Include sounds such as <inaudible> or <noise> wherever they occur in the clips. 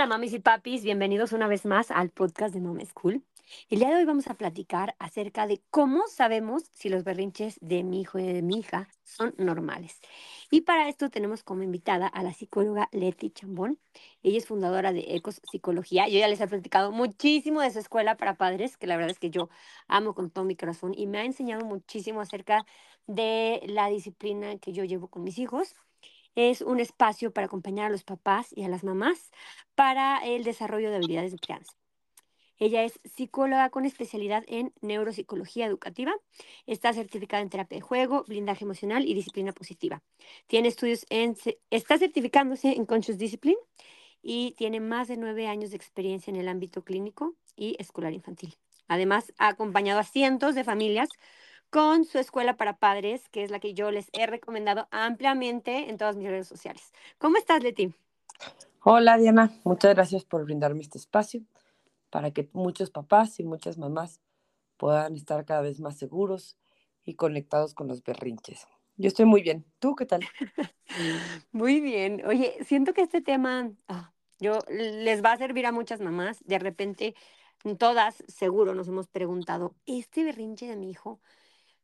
Hola mamis y papis, bienvenidos una vez más al podcast de Mom School. El día de hoy vamos a platicar acerca de cómo sabemos si los berrinches de mi hijo y de mi hija son normales. Y para esto tenemos como invitada a la psicóloga Leti Chambón. Ella es fundadora de Ecos Psicología. Yo ya les he platicado muchísimo de su escuela para padres, que la verdad es que yo amo con todo mi corazón y me ha enseñado muchísimo acerca de la disciplina que yo llevo con mis hijos es un espacio para acompañar a los papás y a las mamás para el desarrollo de habilidades de crianza. Ella es psicóloga con especialidad en neuropsicología educativa. Está certificada en terapia de juego, blindaje emocional y disciplina positiva. Tiene estudios en, está certificándose en Conscious Discipline y tiene más de nueve años de experiencia en el ámbito clínico y escolar infantil. Además, ha acompañado a cientos de familias con su escuela para padres, que es la que yo les he recomendado ampliamente en todas mis redes sociales. ¿Cómo estás, Leti? Hola, Diana. Muchas gracias por brindarme este espacio para que muchos papás y muchas mamás puedan estar cada vez más seguros y conectados con los berrinches. Yo estoy muy bien. ¿Tú qué tal? <laughs> muy bien. Oye, siento que este tema ah, yo, les va a servir a muchas mamás. De repente, todas seguro nos hemos preguntado, ¿este berrinche de mi hijo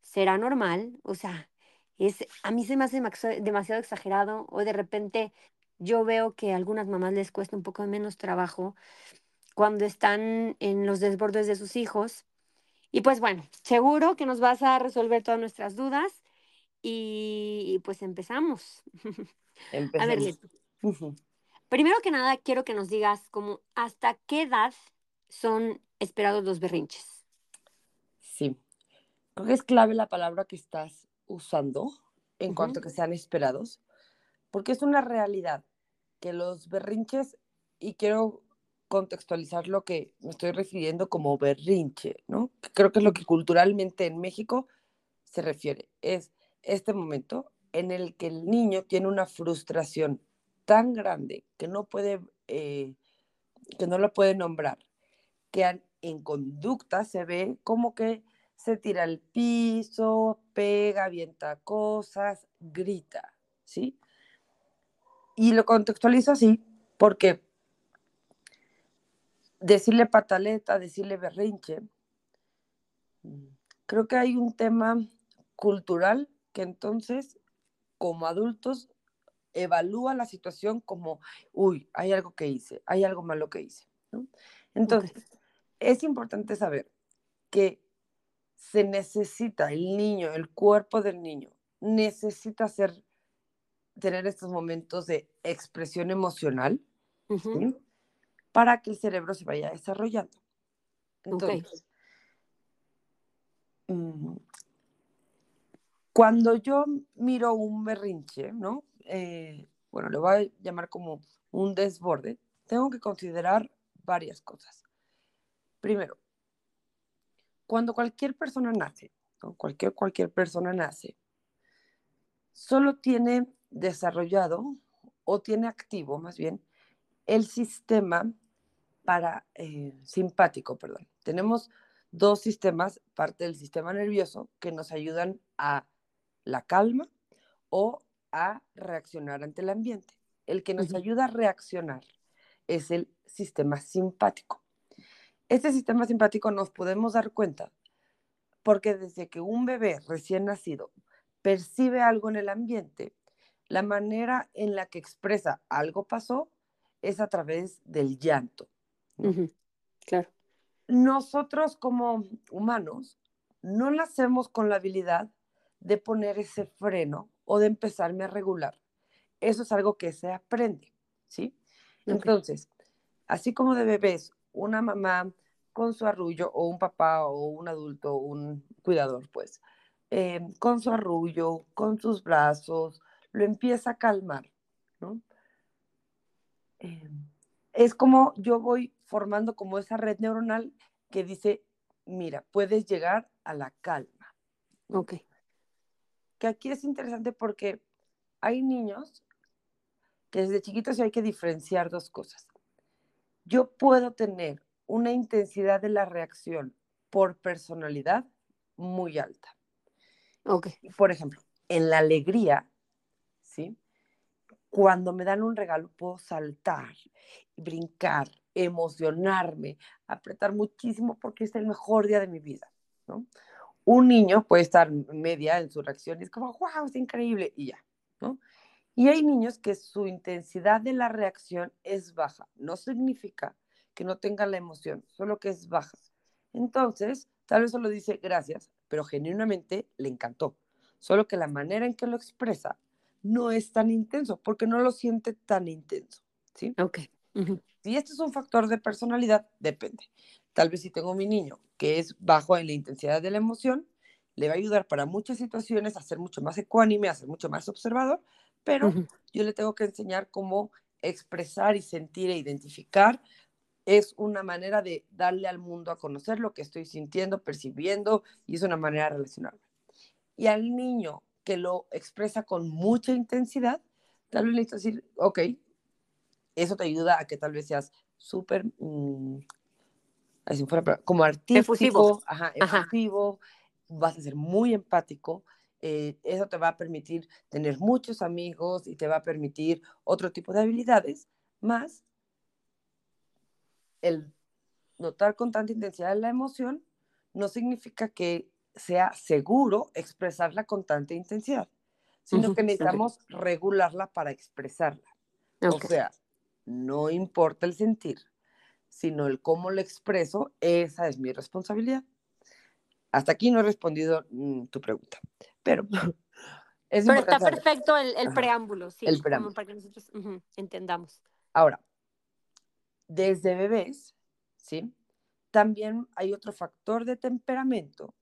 será normal, o sea, es, a mí se me hace demasiado exagerado o de repente yo veo que a algunas mamás les cuesta un poco menos trabajo cuando están en los desbordes de sus hijos. Y pues bueno, seguro que nos vas a resolver todas nuestras dudas y, pues empezamos. empezamos. <laughs> A ver, primero que nada quiero que nos digas como hasta qué edad son esperados los berrinches. Sí, Creo que es clave la palabra que estás usando en cuanto a que sean esperados, porque es una realidad que los berrinches, y quiero contextualizar lo que me estoy refiriendo como berrinche, ¿no? Creo que es lo que culturalmente en México se refiere. Es este momento en el que el niño tiene una frustración tan grande que no puede, eh, que no lo puede nombrar, que en conducta se ve como que se tira al piso, pega, avienta cosas, grita, ¿sí? Y lo contextualizo así porque decirle pataleta, decirle berrinche, creo que hay un tema cultural que entonces, como adultos, evalúa la situación como, uy, hay algo que hice, hay algo malo que hice. Entonces, es importante saber que se necesita, el niño, el cuerpo del niño, necesita ser, tener estos momentos de expresión emocional para que el cerebro se vaya desarrollando. Entonces, mm, cuando yo miro un berrinche, ¿no? Eh, bueno, le voy a llamar como un desborde, tengo que considerar varias cosas. Primero, cuando cualquier persona nace, cualquier, cualquier persona nace, solo tiene desarrollado o tiene activo más bien el sistema para eh, simpático, perdón. Tenemos dos sistemas, parte del sistema nervioso, que nos ayudan a la calma o a reaccionar ante el ambiente. El que nos ayuda a reaccionar es el sistema simpático. Este sistema simpático nos podemos dar cuenta porque desde que un bebé recién nacido percibe algo en el ambiente, la manera en la que expresa algo pasó es a través del llanto. Claro. Nosotros como humanos no nacemos con la habilidad de poner ese freno o de empezarme a regular. Eso es algo que se aprende, ¿sí? Entonces, así como de bebés una mamá con su arrullo, o un papá, o un adulto, un cuidador, pues, eh, con su arrullo, con sus brazos, lo empieza a calmar, ¿no? Eh, es como yo voy formando como esa red neuronal que dice, mira, puedes llegar a la calma. Ok. Que aquí es interesante porque hay niños que desde chiquitos hay que diferenciar dos cosas yo puedo tener una intensidad de la reacción por personalidad muy alta. Ok. Por ejemplo, en la alegría, ¿sí? cuando me dan un regalo puedo saltar, brincar, emocionarme, apretar muchísimo porque es el mejor día de mi vida, ¿no? Un niño puede estar media en su reacción y es como, wow, es increíble, y ya, ¿no? Y hay niños que su intensidad de la reacción es baja. No significa que no tenga la emoción, solo que es baja. Entonces, tal vez solo dice gracias, pero genuinamente le encantó. Solo que la manera en que lo expresa no es tan intenso, porque no lo siente tan intenso, ¿sí? Ok. Si este es un factor de personalidad, depende. Tal vez si tengo mi niño que es bajo en la intensidad de la emoción, le va a ayudar para muchas situaciones a ser mucho más ecuánime, a ser mucho más observador, pero yo le tengo que enseñar cómo expresar y sentir e identificar. Es una manera de darle al mundo a conocer lo que estoy sintiendo, percibiendo, y es una manera de relacionarme. Y al niño que lo expresa con mucha intensidad, tal vez le decir, ok, eso te ayuda a que tal vez seas súper, mm, como artístico, efusivo. Ajá, efusivo, vas a ser muy empático, eh, eso te va a permitir tener muchos amigos y te va a permitir otro tipo de habilidades, más el notar con tanta intensidad la emoción no significa que sea seguro expresarla con tanta intensidad, sino que necesitamos regularla para expresarla. O sea, no importa el sentir, sino el cómo lo expreso, esa es mi responsabilidad. Hasta aquí no he respondido mm, tu pregunta, pero <laughs> es Pero está perfecto el, preámbulo, sí, el preámbulo. para que nosotros entendamos. Ahora, desde bebés, ¿sí? También hay otro factor de temperamento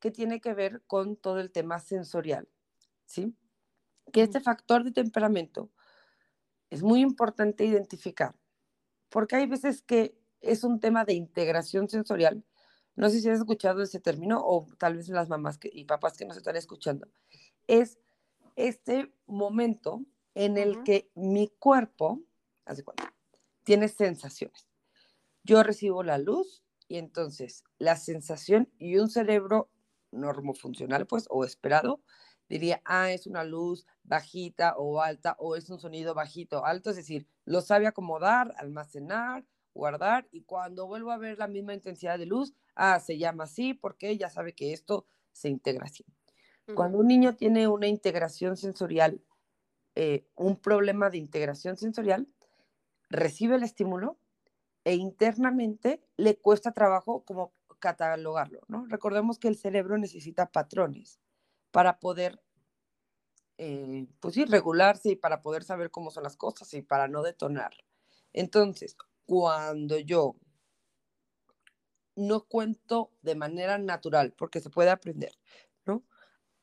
que tiene que ver con todo el tema sensorial, ¿sí? Que este factor de temperamento es muy importante identificar, porque hay veces que es un tema de integración sensorial no sé si has escuchado ese término o tal vez las mamás y papás que nos están escuchando, es este momento en el que mi cuerpo, hace cuenta, tiene sensaciones. Yo recibo la luz y entonces la sensación y un cerebro normofuncional, pues, o esperado, diría, ah, es una luz bajita o alta, o es un sonido bajito o alto, es decir, lo sabe acomodar, almacenar, guardar, y cuando vuelvo a ver la misma intensidad de luz, ah, se llama así porque ya sabe que esto se integra así. Cuando un niño tiene una integración sensorial, eh, un problema de integración sensorial, recibe el estímulo e internamente le cuesta trabajo como catalogarlo, ¿no? Recordemos que el cerebro necesita patrones para poder, eh, pues sí, regularse y para poder saber cómo son las cosas y para no detonar. Entonces, cuando yo no cuento de manera natural, porque se puede aprender, ¿no?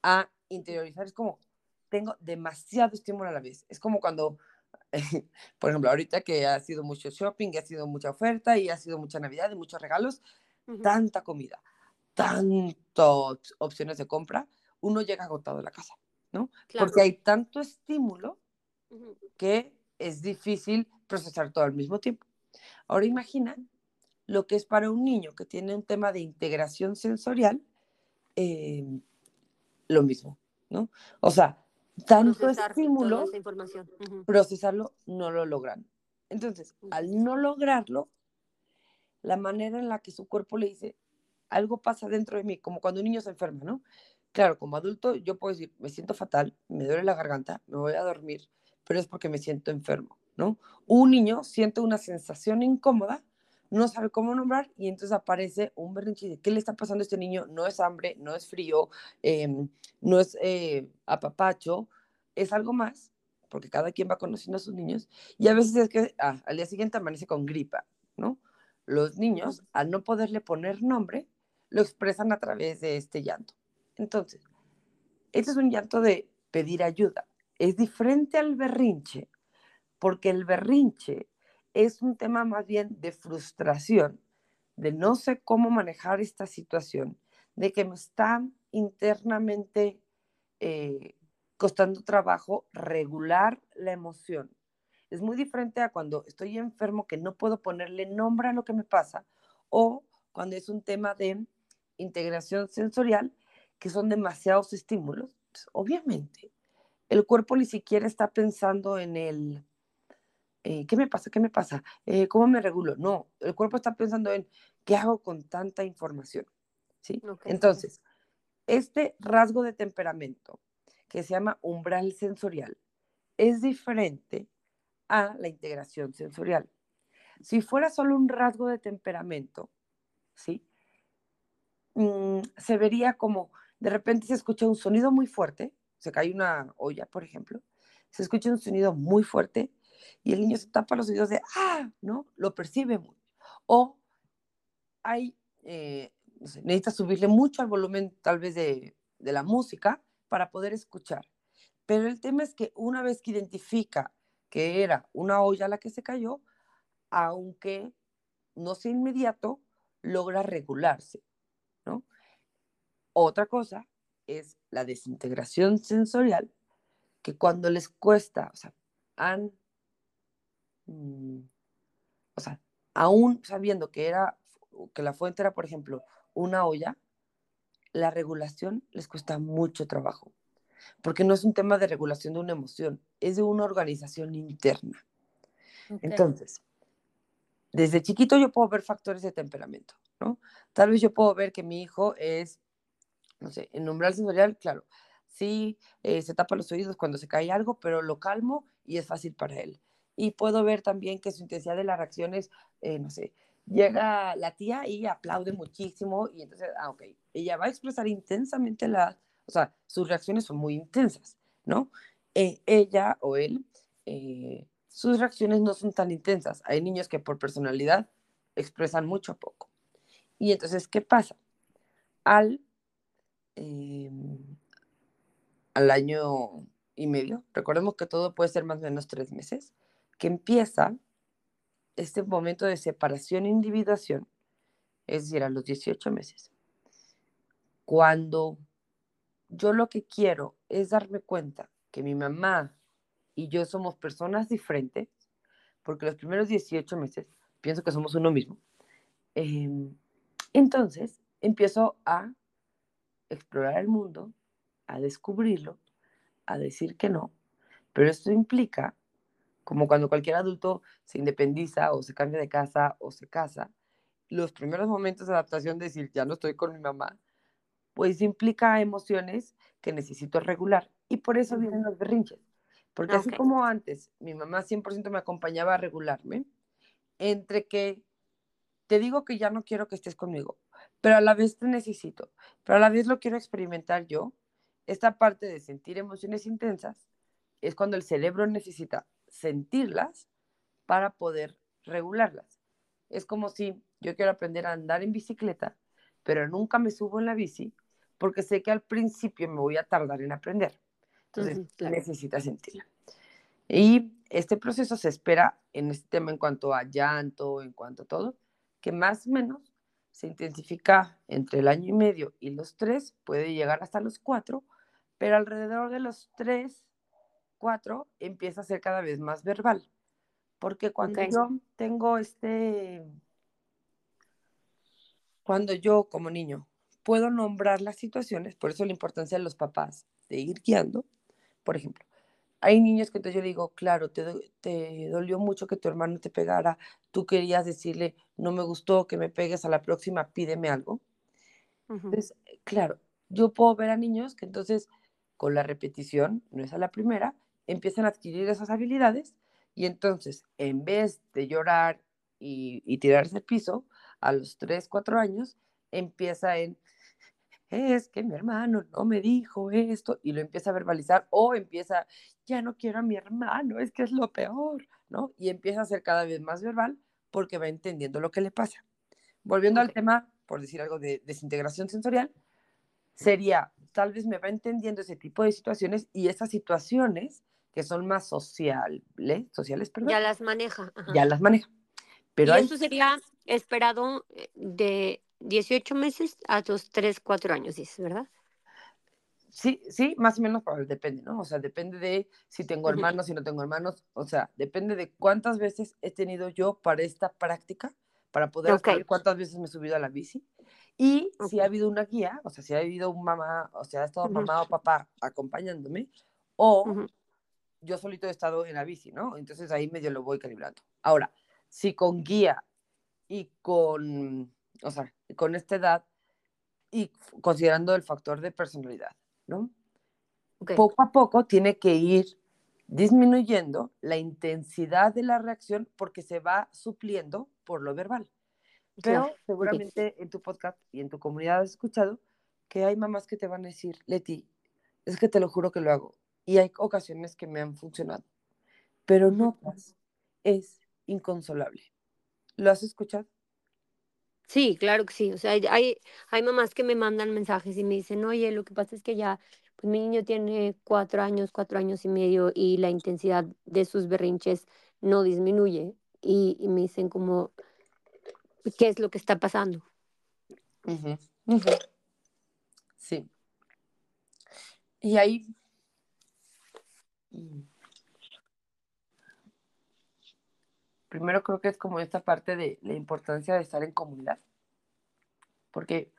A interiorizar es como, tengo demasiado estímulo a la vez. Es como cuando, <laughs> por ejemplo, ahorita que ha sido mucho shopping, ha sido mucha oferta y ha sido mucha Navidad y muchos regalos, tanta comida, tantas opciones de compra, uno llega agotado a la casa, ¿no? Porque hay tanto estímulo que es difícil procesar todo al mismo tiempo. Ahora imagina lo que es para un niño que tiene un tema de integración sensorial, em, lo mismo, ¿no? O sea, tanto estímulo, procesarlo no lo logran. Entonces, al no lograrlo, la manera en la que su cuerpo le dice, algo pasa dentro de mí, como cuando un niño se enferma, ¿no? Claro, como adulto yo puedo decir, me siento fatal, me duele la garganta, me voy a dormir, pero es porque me siento enfermo, ¿no? Un niño siente una sensación incómoda no sabe cómo nombrar y entonces aparece un berrinche de qué le está pasando a este niño, no es hambre, no es frío, em, no es eh, apapacho, es algo más, porque cada quien va conociendo a sus niños y a veces es que ah, al día siguiente amanece con gripa, ¿no? Los niños, al no poderle poner nombre, lo expresan a través de este llanto. Entonces, este es un llanto de pedir ayuda. Es diferente al berrinche, porque el berrinche es un tema más bien de frustración, de no sé cómo manejar esta situación, de que me está internamente eh, costando trabajo regular la emoción. Es muy diferente a cuando estoy enfermo que no puedo ponerle nombre a lo que me pasa o cuando es un tema de integración sensorial que son demasiados estímulos. obviamente, el cuerpo ni siquiera está pensando en el, eh, ¿qué me pasa? ¿Qué me pasa? Eh, ¿Cómo me regulo? No, el cuerpo está pensando en, ¿qué hago con tanta información? ¿Sí? Entonces, este rasgo de temperamento que se llama umbral sensorial es diferente a la integración sensorial. Si fuera solo un rasgo de temperamento, ¿sí? Mm, se vería como de repente se escucha un sonido muy fuerte, se cae una olla, por ejemplo, se escucha un sonido muy fuerte y el niño se tapa los oídos de, ah, ¿no? Lo percibe muy. O hay, eh, necesita subirle mucho al volumen tal vez de, de la música para poder escuchar. Pero el tema es que una vez que identifica que era una olla la que se cayó, aunque no sea inmediato, logra regularse, ¿no? Otra cosa es la desintegración sensorial, que cuando les cuesta, o sea, han, mm, o sea, aún sabiendo que era, que la fuente era, por ejemplo, una olla, la regulación les cuesta mucho trabajo, porque no es un tema de regulación de una emoción, es de una organización interna. Entonces, desde chiquito yo puedo ver factores de temperamento, ¿no? Tal vez yo puedo ver que mi hijo es, no sé, en umbral sensorial, claro, sí, eh, se tapa los oídos cuando se cae algo, pero lo calmo y es fácil para él. Y puedo ver también que su intensidad de las reacciones, eh, no sé, llega la tía y aplaude muchísimo y entonces, ah, ok, ella va a expresar intensamente la, o sea, sus reacciones son muy intensas, ¿no? Eh, ella o él, sus reacciones no son tan intensas. Hay niños que por personalidad expresan mucho poco. Y entonces, ¿qué pasa? Al, em, al año y medio, recordemos que todo puede ser más o menos tres meses, que empieza este momento de separación e individuación, es decir, a los 18 meses. Cuando yo lo que quiero es darme cuenta que mi mamá y yo somos personas diferentes, porque los primeros 18 meses pienso que somos uno mismo. Em, entonces empiezo a explorar el mundo, a descubrirlo, a decir que no, pero esto implica, como cuando cualquier adulto se independiza o se cambia de casa o se casa, los primeros momentos de adaptación de decir, ya no estoy con mi mamá, pues implica emociones que necesito regular. Y por eso vienen los berrinches. Porque así como antes, mi mamá 100% me acompañaba a regularme, entre que te digo que ya no quiero que estés conmigo, pero a la vez te necesito, pero a la vez lo quiero experimentar yo, esta parte de sentir emociones intensas es cuando el cerebro necesita sentirlas para poder regularlas. Es como si yo quiero aprender a andar en bicicleta, pero nunca me subo en la bici porque sé que al principio me voy a tardar en aprender. Entonces, necesita sentirla. Y este proceso se espera en este tema en cuanto a llanto, en cuanto a todo, que más o menos se intensifica entre el año y medio y los tres, puede llegar hasta los cuatro, pero alrededor de los tres, cuatro, empieza a ser cada vez más verbal. Porque cuando yo tengo este, cuando yo como niño puedo nombrar las situaciones, por eso la importancia de los papás de ir guiando, por ejemplo, hay niños que entonces yo digo, claro, te, te, dolió mucho que tu hermano te pegara, tú querías decirle, no me gustó que me pegues a la próxima, pídeme algo. Entonces, claro, yo puedo ver a niños que entonces con la repetición, no es a la primera, empiezan a adquirir esas habilidades y entonces en vez de llorar y, y tirarse al piso, a los 3, 4 años, empieza en, es que mi hermano no me dijo esto y lo empieza a verbalizar o empieza, ya no quiero a mi hermano, es que es lo peor, ¿no? Y empieza a ser cada vez más verbal porque va entendiendo lo que le pasa. Volviendo al tema, por decir algo de desintegración sensorial, sería, tal vez me va entendiendo ese tipo de situaciones y esas situaciones que son más sociales, sociales, perdón. Ya las maneja. Ya las maneja. Pero y eso sería esperado eh, de 18 meses a tus 3, 4 años, dices, ¿verdad? Sí, sí, más o menos, depende, ¿no? O sea, depende de si tengo hermanos, si no tengo hermanos, o sea, depende de cuántas veces he tenido yo para esta práctica, para poder saber cuántas veces me he subido a la bici. Y si ha habido una guía, o sea, si ha habido un mamá, o sea, ha estado mamá o papá acompañándome, O Ujú. Yo solito he estado en la bici, ¿no? Entonces ahí medio lo voy calibrando. Ahora, si con guía y con, o sea, con esta edad y considerando el factor de personalidad, ¿no? Poco a poco tiene que ir disminuyendo la intensidad de la reacción porque se va supliendo por lo verbal. Pero Claro, seguramente en tu podcast y en tu comunidad has escuchado que hay mamás que te van a decir, Leti, es que te lo juro que lo hago. Y hay ocasiones que me han funcionado. Pero otras es inconsolable. ¿Lo has escuchado? Sí, claro que sí. O sea, hay, hay, mamás que me mandan mensajes y me dicen, oye, lo que pasa es que ya, pues mi niño tiene cuatro años, cuatro años y medio y la intensidad de sus berrinches no disminuye. Y, y me dicen como, ¿qué es lo que está pasando? Sí. Y ahí... Primero creo que es como esta parte de la importancia de estar en comunidad. Porque,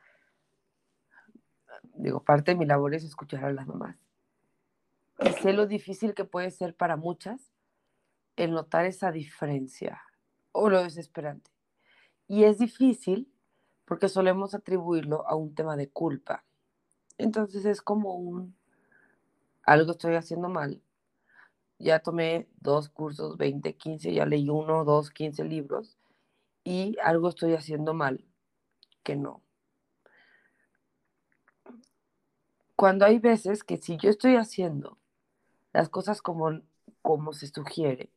digo, parte de mi labor es escuchar a las mamás. Y sé lo difícil que puede ser para muchas el notar esa diferencia o lo desesperante. Y es difícil porque solemos atribuirlo a un tema de culpa. Entonces es como un, algo estoy haciendo mal. Ya tomé dos cursos, 20, 15, ya leí uno, dos, 15 libros y algo estoy haciendo mal que no. Cuando hay veces que si yo estoy haciendo las cosas como, como se sugiere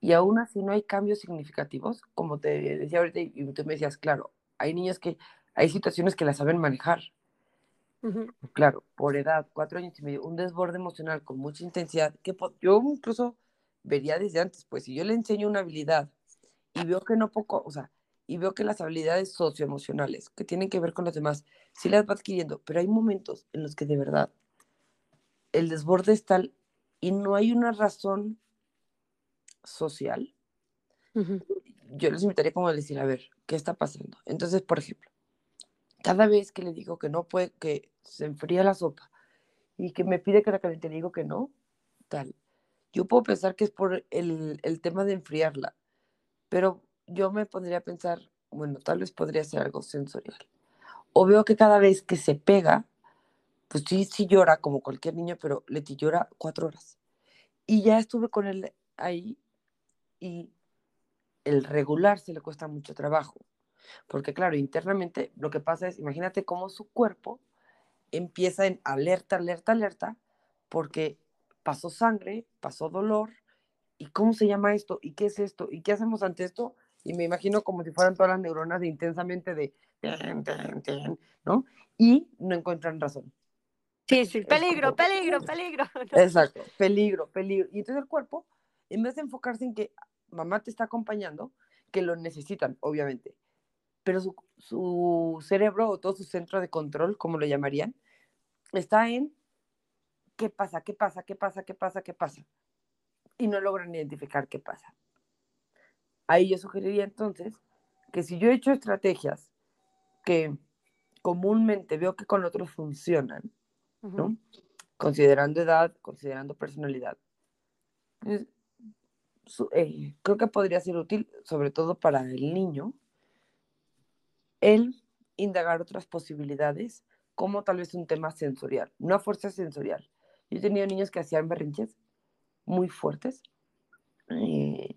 y aún así no hay cambios significativos, como te decía ahorita y tú me decías, claro, hay niños que, hay situaciones que las saben manejar. Claro, por edad, cuatro años y medio, un desborde emocional con mucha intensidad, que yo incluso vería desde antes, pues si yo le enseño una habilidad y veo que no poco, o sea, y veo que las habilidades socioemocionales que tienen que ver con los demás, sí las va adquiriendo, pero hay momentos en los que de verdad el desborde es tal y no hay una razón social, yo les invitaría como a decir, a ver, ¿qué está pasando? Entonces, por ejemplo, cada vez que le digo que no puede, que se enfría la sopa y que me pide que la caliente, le digo que no, tal. Yo puedo pensar que es por el, el tema de enfriarla, pero yo me pondría a pensar, bueno, tal vez podría ser algo sensorial. O veo que cada vez que se pega, pues sí, sí llora como cualquier niño, pero Leti llora cuatro horas. Y ya estuve con él ahí y el regular se le cuesta mucho trabajo. Porque claro, internamente lo que pasa es, imagínate cómo su cuerpo empieza en alerta, alerta, alerta, porque pasó sangre, pasó dolor, ¿y cómo se llama esto? ¿Y qué es esto? ¿Y qué hacemos ante esto? Y me imagino como si fueran todas las neuronas de intensamente de, ¿no? Y no encuentran razón. Sí, sí, peligro, peligro, <laughs> peligro. Exacto, peligro, peligro. Y entonces el cuerpo, en vez de enfocarse en que mamá te está acompañando, que lo necesitan, obviamente, pero su, su cerebro o todo su centro de control, como lo llamarían, está en qué pasa, qué pasa, qué pasa, qué pasa, qué pasa. Y no logran identificar qué pasa. Ahí yo sugeriría entonces que si yo he hecho estrategias que comúnmente veo que con otros funcionan, ¿no? Considerando edad, considerando personalidad. pues, eh, creo que podría ser útil, sobre todo para el niño, el indagar otras posibilidades, como tal vez un tema sensorial, una fuerza sensorial. Yo he tenido niños que hacían berrinches muy fuertes. eh,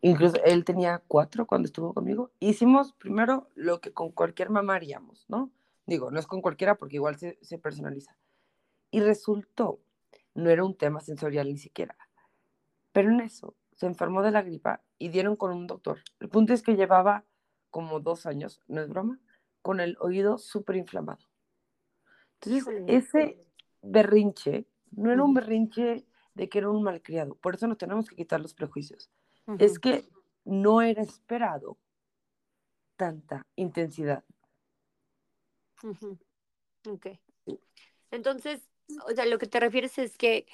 incluso él tenía cuatro cuando estuvo conmigo. Hicimos primero lo que con cualquier mamá haríamos, ¿no? Digo, no es con cualquiera porque igual se, se personaliza. Y resultó, no era un tema sensorial ni siquiera, pero en eso se enfermó de la gripa y dieron con un doctor. El punto es que llevaba como dos años, no es broma, con el oído súper inflamado. Entonces, ese berrinche no era un berrinche de que era un malcriado. Por eso nos tenemos que quitar los prejuicios. Es que no era esperado tanta intensidad. Ujú. Ok. Entonces, o sea, lo que te refieres es que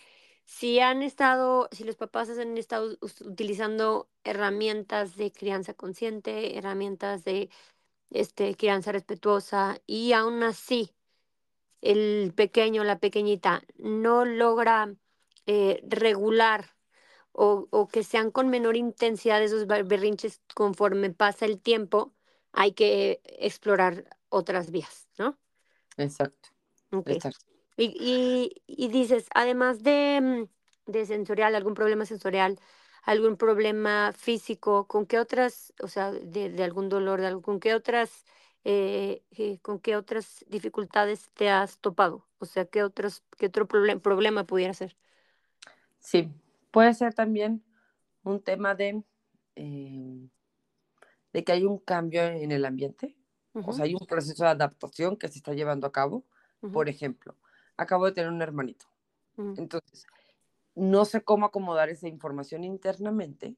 si han estado, si los papás han estado utilizando herramientas de crianza consciente, herramientas de este, crianza respetuosa, y aún así el pequeño, la pequeñita, no logra eh, regular o, o que sean con menor intensidad esos ber- berrinches conforme pasa el tiempo, hay que explorar otras vías, ¿no? Exacto, exacto. Y, y, y dices, además de, mm, de sensorial, algún problema sensorial, algún problema físico, ¿con qué otras, o sea, de, de algún dolor, de algo, con qué otras, eh, eh, con qué otras dificultades te has topado? O sea, ¿qué otros, qué otro problem- problema pudiera ser? Sí, puede ser también un tema de, eh, de que hay un cambio en el ambiente, o sea, hay un proceso de adaptación que se está llevando a cabo. Por ejemplo, acabo de tener un hermanito, entonces no sé cómo acomodar esa información internamente.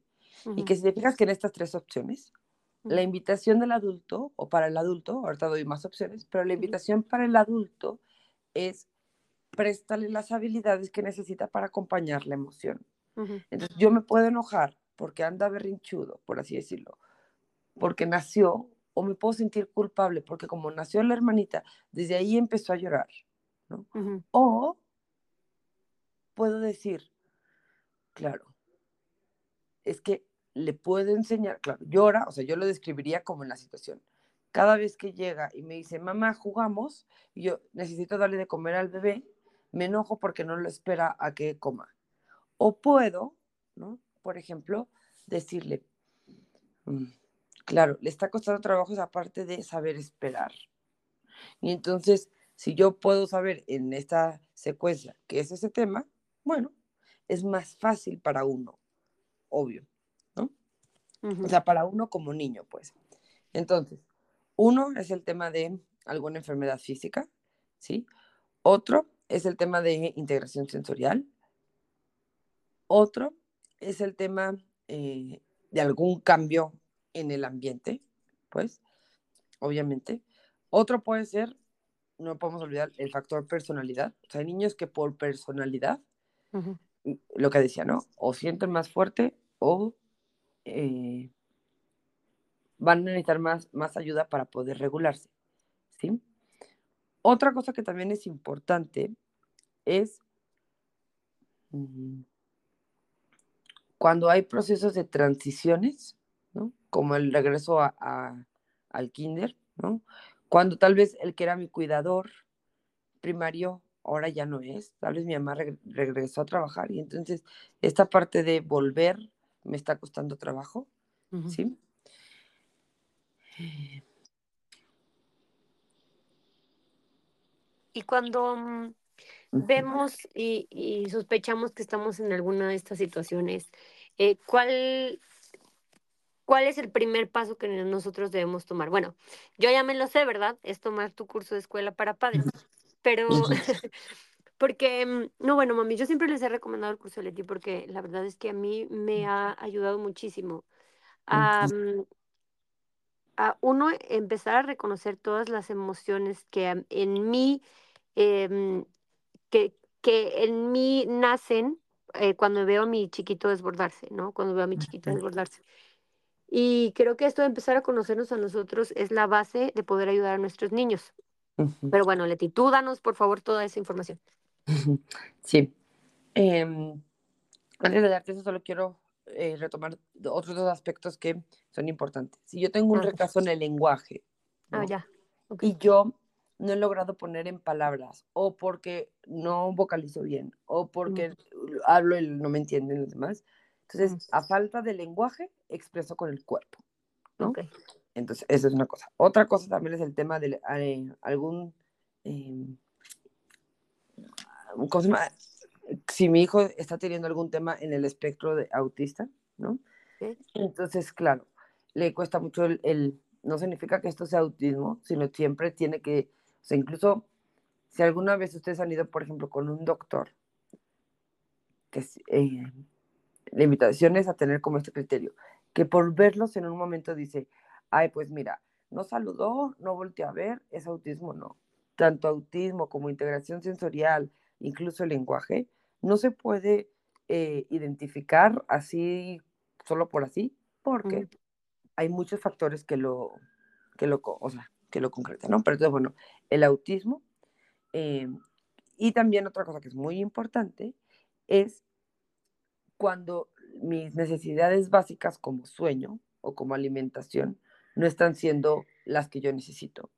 Y que si te fijas que en estas tres opciones, la invitación del adulto o para el adulto, ahorita doy más opciones, pero la invitación para el adulto es préstale las habilidades que necesita para acompañar la emoción. Entonces yo me puedo enojar porque anda berrinchudo, por así decirlo, porque nació, o me puedo sentir culpable porque como nació la hermanita, desde ahí empezó a llorar, O puedo decir, claro, es que le puedo enseñar, claro, llora, o sea, yo lo describiría como en la situación. Cada vez que llega y me dice, mamá, jugamos, y yo necesito darle de comer al bebé, me enojo porque no lo espera a que coma. O puedo, ¿no? Por ejemplo, decirle, "Mm, claro, le está costando trabajo esa parte de saber esperar. Y entonces, si yo puedo saber en esta secuencia qué es ese tema, bueno, es más fácil para uno, obvio, ¿no? O sea, para uno como niño, pues. Entonces, uno es el tema de alguna enfermedad física, ¿sí? Otro es el tema de integración sensorial. Otro es el tema eh, de algún cambio en el ambiente, pues, obviamente. Otro puede ser, no podemos olvidar, el factor personalidad. O sea, hay niños que por personalidad, lo que decía, ¿no? O sienten más fuerte o eh, van a necesitar más, más ayuda para poder regularse, ¿sí? Otra cosa que también es importante es mm, cuando hay procesos de transiciones, ¿no? Como el regreso a, a- al kinder, ¿no? Cuando tal vez el que era mi cuidador primario ahora ya no es, tal vez mi mamá reg- regresó a trabajar y entonces esta parte de volver me está costando trabajo. ¿sí? Y cuando mm, vemos y, y sospechamos que estamos en alguna de estas situaciones, eh, ¿cuál, cuál es el primer paso que nosotros debemos tomar? Bueno, yo ya me lo sé, ¿verdad? Es tomar tu curso de escuela para padres, pero <laughs> porque, mm, no, bueno, mami, yo siempre les he recomendado el curso de Leti porque la verdad es que a mí me ha ayudado muchísimo a, mm, a uno empezar a reconocer todas las emociones que am- en mí em, que, que en mí nacen eh, cuando veo a mi chiquito desbordarse, ¿no? Cuando veo a mi chiquito desbordarse. Y creo que esto de empezar a conocernos a nosotros es la base de poder ayudar a nuestros niños. Pero bueno, Leti, tú danos, por favor, toda esa información. Sí. Em, antes de darte eso, solo quiero eh, retomar otros dos aspectos que son importantes. Si yo tengo un Ah, retraso en el lenguaje, ah, ¿no? ya. Ok. y yo no he logrado poner en palabras, o porque no vocalizo bien, o porque hablo y no me entienden los demás. Entonces, a falta de lenguaje, expreso con el cuerpo. Entonces, eso es una cosa. Otra cosa también es el tema de eh, algún, eh, ¿cómo se llama? Si mi hijo está teniendo algún tema en el espectro de autista, ¿no? Entonces, claro, le cuesta mucho el, el- no significa que esto sea autismo, sino siempre tiene que, o sea, incluso si alguna vez ustedes han ido, por ejemplo, con un doctor, que es, eh, la invitación es a tener como este criterio, que por verlos en un momento dice, ay, pues mira, no saludó, no volteó a ver, es autismo, no. Tanto autismo como integración sensorial, incluso el lenguaje, no se puede eh, identificar así, solo por así, porque hay muchos factores que lo, que lo, o sea, que lo concretan, ¿no? Pero entonces, bueno, el autismo Eh, y también otra cosa que es muy importante es cuando mis necesidades básicas como sueño o como alimentación no están siendo las que yo necesito.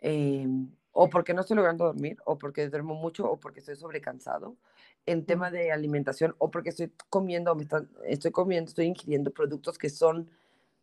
Eh, o porque no estoy logrando dormir, o porque duermo mucho, o porque estoy sobrecansado en tema de alimentación, o porque estoy comiendo, me estoy comiendo, estoy ingiriendo productos que son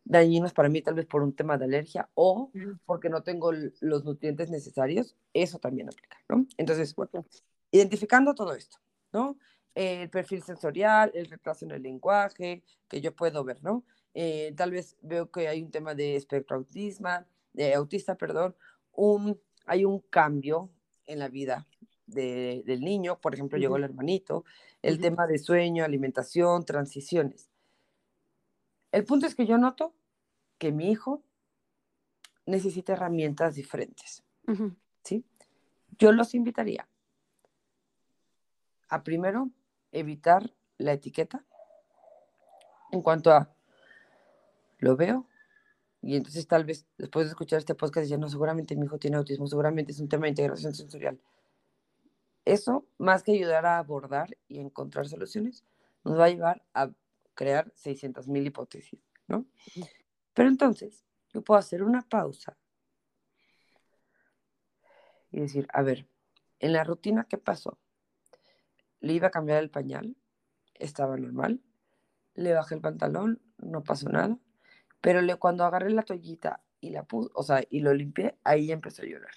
dañinos para mí, tal vez por un tema de alergia, o porque no tengo los nutrientes necesarios, eso también aplica, ¿no? Entonces, bueno, identificando todo esto, ¿no? El perfil sensorial, el retraso en el lenguaje, que yo puedo ver, ¿no? Eh, tal vez veo que hay un tema de espectro autisma, de autista, perdón, un hay un cambio en la vida del niño, por ejemplo, llegó el hermanito, el tema de sueño, alimentación, transiciones. El punto es que yo noto que mi hijo necesita herramientas diferentes, ¿sí? Yo los invitaría a primero evitar la etiqueta en cuanto a lo veo, y entonces tal vez después de escuchar este podcast ya no, seguramente mi hijo tiene autismo, seguramente es un tema de integración sensorial. Eso, más que ayudar a abordar y encontrar soluciones, nos va a llevar a crear 600 mil hipótesis, ¿no? Pero entonces, yo puedo hacer una pausa y decir, a ver, en la rutina, ¿qué pasó? Le iba a cambiar el pañal, estaba normal, le bajé el pantalón, no pasó nada pero le, cuando agarré la toallita y la puse, o sea, y lo limpié, ahí ya empezó a llorar.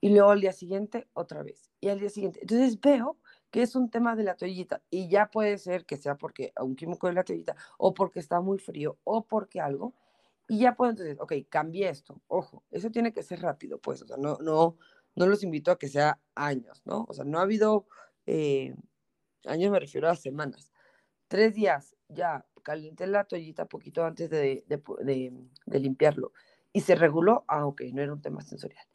Y luego al día siguiente, otra vez. Y al día siguiente. Entonces veo que es un tema de la toallita. Y ya puede ser que sea porque un químico de la toallita, o porque está muy frío, o porque algo. Y ya puedo entonces, ok, cambié esto. Ojo, eso tiene que ser rápido, pues. O sea, no, no, no los invito a que sea años, ¿no? O sea, no ha habido, eh, años me refiero a semanas. Tres días, ya, caliente la toallita poquito antes de, de, limpiarlo. Y se reguló, ah, ok, no era un tema sensorial.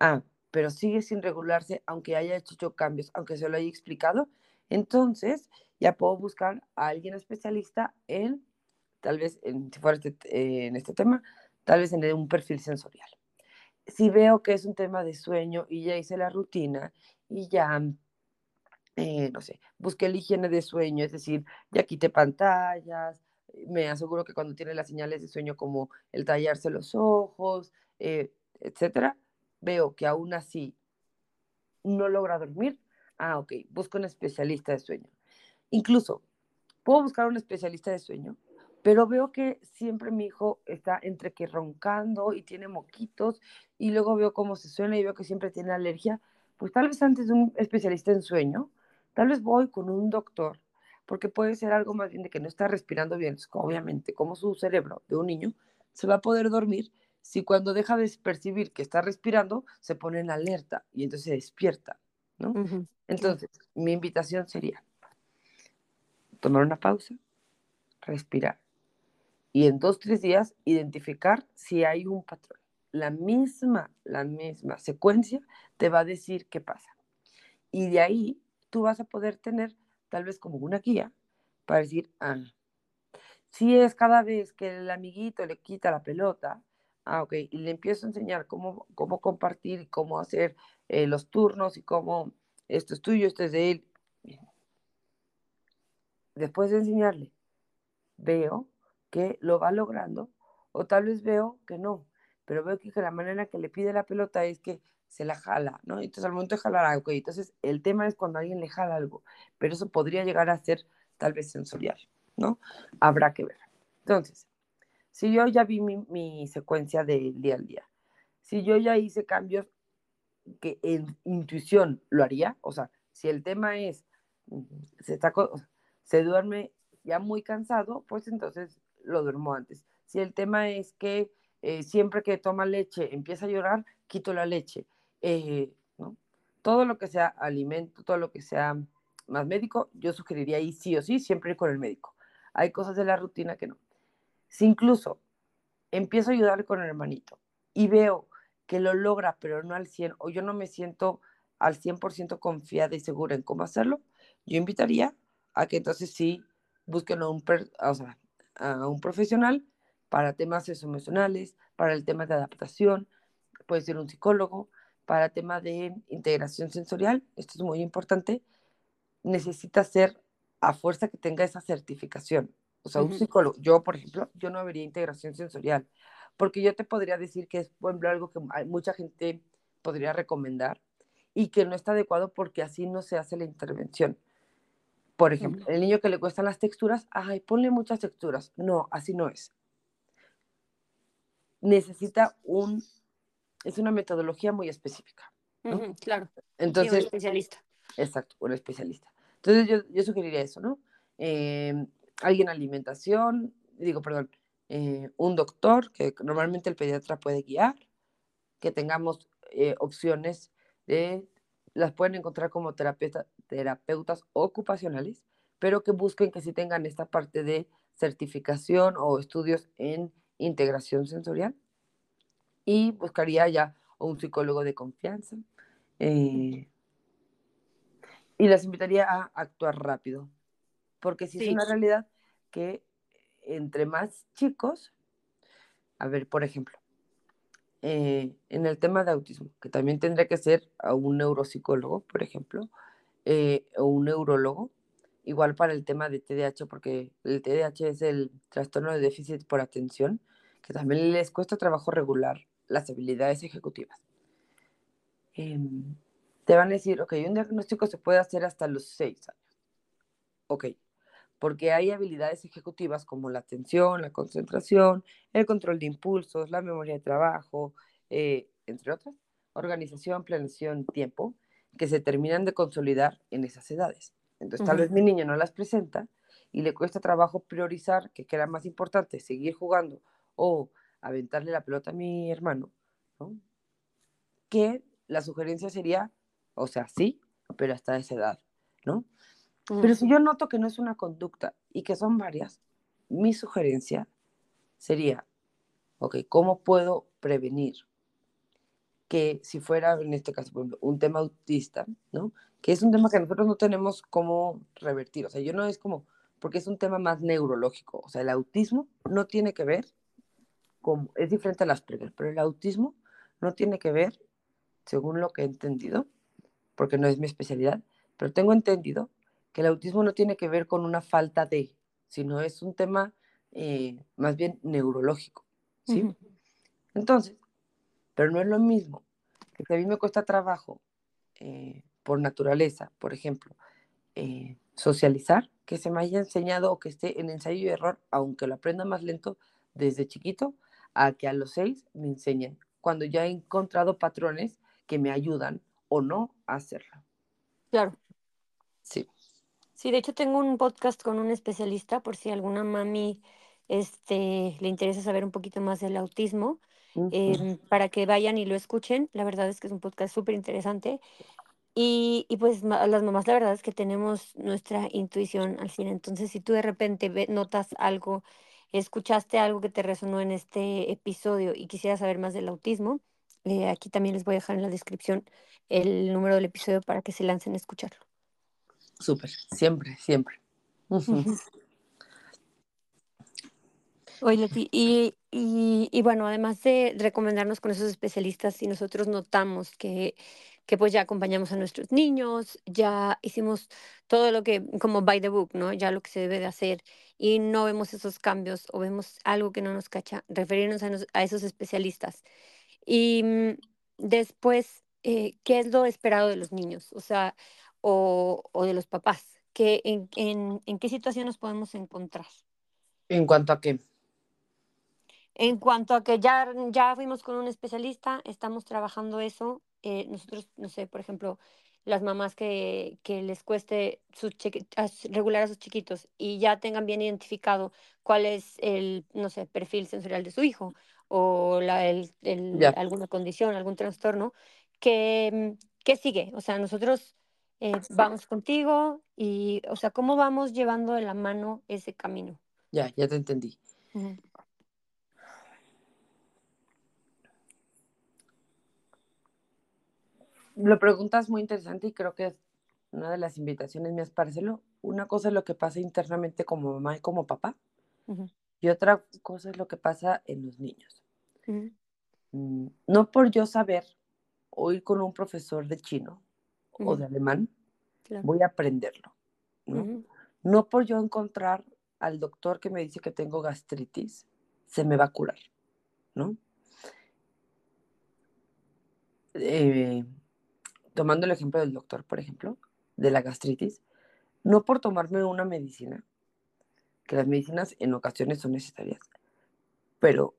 Ah, pero sigue sin regularse, aunque haya hecho cambios, aunque se lo haya explicado. Entonces, ya puedo buscar a alguien especialista en, tal vez, en, si fuera este, en este tema, tal vez en un perfil sensorial. Si veo que es un tema de sueño y ya hice la rutina y ya eh, no sé, busqué la higiene de sueño, es decir, ya quité pantallas, me aseguro que cuando tiene las señales de sueño como el tallarse los ojos, eh, etcétera, veo que aún así no logra dormir, ah, ok, busco un especialista de sueño. Incluso, puedo buscar un especialista de sueño, pero veo que siempre mi hijo está entre que roncando y tiene moquitos, y luego veo cómo se suena y veo que siempre tiene alergia, pues tal vez antes de un especialista en sueño, Tal vez voy con un doctor, porque puede ser algo más bien de que no está respirando bien. Obviamente, como su cerebro de un niño se va a poder dormir si cuando deja de percibir que está respirando, se pone en alerta y entonces se despierta, ¿no? Entonces, mi invitación sería tomar una pausa, respirar y en dos, tres días identificar si hay un patrón. La misma, la misma secuencia te va a decir qué pasa. Y de ahí tú vas a poder tener tal vez como una guía para decir, ah, si es cada vez que el amiguito le quita la pelota, ah, ok, y le empiezo a enseñar cómo, cómo compartir, cómo hacer eh, los turnos y cómo esto es tuyo, esto es de él. Después de enseñarle, veo que lo va logrando o tal vez veo que no, pero veo que la manera que le pide la pelota es que se la jala, ¿no? Entonces al momento de jalar algo, entonces el tema es cuando alguien le jala algo, pero eso podría llegar a ser tal vez sensorial, ¿no? Habrá que ver. Entonces, si yo ya vi mi, secuencia del día al día, si yo ya hice cambios que en intuición lo haría, o sea, si el tema es, mm, se, está, se duerme ya muy cansado, pues entonces lo duermo antes. Si el tema es que eh, siempre que toma leche empieza a llorar, quito la leche. Eh, ¿no? Todo lo que sea alimento, todo lo que sea más médico, yo sugeriría ahí sí o sí, siempre ir con el médico. Hay cosas de la rutina que no. Si incluso empiezo a ayudar con el hermanito y veo que lo logra, pero no al 100, o yo no me siento al 100% confiada y segura en cómo hacerlo, yo invitaría a que entonces sí busquen a un, a un profesional para temas emocionales, para el tema de adaptación, puede ser un psicólogo, para tema de integración sensorial, esto es muy importante, necesita ser a fuerza que tenga esa certificación. O sea, un psicólogo, yo por ejemplo, yo no vería integración sensorial, porque yo te podría decir que es, por ejemplo, algo que mucha gente podría recomendar y que no está adecuado porque así no se hace la intervención. Por ejemplo, el niño que le cuestan las texturas, ay, ponle muchas texturas. No, así no es. Necesita un, es una metodología muy específica. claro. Entonces, un especialista. Exacto, un especialista. Entonces yo, yo sugeriría eso, ¿no? Eh, alguien alimentación, digo, perdón, eh, un doctor, que normalmente el pediatra puede guiar, que tengamos eh, opciones de, las pueden encontrar como terapeuta, terapeutas ocupacionales, pero que busquen que sí tengan esta parte de certificación o estudios en integración sensorial. Y buscaría ya un psicólogo de confianza. Eh, y las invitaría a actuar rápido, porque si es una realidad que entre más chicos, a ver, por ejemplo, eh, en el tema de autismo, que también tendría que ser a un neuropsicólogo, por ejemplo, eh, o un neurólogo, igual para el tema de TDAH, porque el TDAH es el trastorno de déficit por atención, que también les cuesta trabajo regular las habilidades ejecutivas. Em, te van a decir, ok, un diagnóstico se puede hacer hasta los seis años. Ok, porque hay habilidades ejecutivas como la atención, la concentración, el control de impulsos, la memoria de trabajo, eh, entre otras, organización, planeación, tiempo, que se terminan de consolidar en esas edades. Entonces, tal vez mi niño no las presenta y le cuesta trabajo priorizar que era más importante, seguir jugando o aventarle la pelota a mi hermano, ¿no? Que la sugerencia sería, o sea, sí, pero hasta esa edad, ¿no? Pero si yo noto que no es una conducta y que son varias, mi sugerencia sería, ok, ¿cómo puedo prevenir que si fuera, en este caso, un tema autista, ¿no? Que es un tema que nosotros no tenemos cómo revertir. O sea, yo no es como, porque es un tema más neurológico. O sea, el autismo no tiene que ver es diferente a las Asperger, pero el autismo no tiene que ver, según lo que he entendido, porque no es mi especialidad, pero tengo entendido que el autismo no tiene que ver con una falta de, sino es un tema eh, más bien neurológico, ¿sí? Entonces, pero no es lo mismo que a mí me cuesta trabajo eh, por naturaleza, por ejemplo, eh, socializar, que se me haya enseñado o que esté en ensayo y error, aunque lo aprenda más lento desde chiquito, a que a los seis me enseñen, cuando ya he encontrado patrones que me ayudan o no a hacerlo. Claro. Sí. Sí, de hecho tengo un podcast con un especialista por si alguna mami este, le interesa saber un poquito más del autismo, em, para que vayan y lo escuchen. La verdad es que es un podcast súper interesante. Y, y, pues las mamás, la verdad es que tenemos nuestra intuición al fin. Entonces, si tú de repente notas algo, escuchaste algo que te resonó en este episodio y quisieras saber más del autismo, eh, aquí también les voy a dejar en la descripción el número del episodio para que se lancen a escucharlo. Súper, siempre, siempre. Oye, Leti, y, y, y, bueno, además de recomendarnos con esos especialistas, si nosotros notamos que, que pues ya acompañamos a nuestros niños, ya hicimos todo lo que, como by the book, ¿no? Ya lo que se debe de hacer y no vemos esos cambios o vemos algo que no nos cacha, referirnos a, a esos especialistas. Y mm, después, eh, ¿qué es lo esperado de los niños? O sea, o, de los papás? ¿Qué, en, en, qué situación nos podemos encontrar? ¿En cuanto a qué? En cuanto a que ya, ya fuimos con un especialista, estamos trabajando eso. Eh, nosotros, no sé, por ejemplo, las mamás que, que les cueste sus regular a sus chiquitos y ya tengan bien identificado cuál es el, no sé, perfil sensorial de su hijo o la, el, alguna condición, algún trastorno, que, ¿qué sigue? O sea, nosotros eh, vamos contigo y, o sea, ¿cómo vamos llevando de la mano ese camino? Ya, ya te entendí. Lo preguntas muy interesante y creo que es una de las invitaciones mías para hacerlo. Una cosa es lo que pasa internamente como mamá y como papá y otra cosa es lo que pasa en los niños. Mm, no por yo saber o ir con un profesor de chino o de alemán, claro. voy a aprenderlo, ¿no? No por yo encontrar al doctor que me dice que tengo gastritis, se me va a curar, ¿no? Eh, tomando el ejemplo del doctor, por ejemplo, de la gastritis, no por tomarme una medicina, que las medicinas en ocasiones son necesarias, pero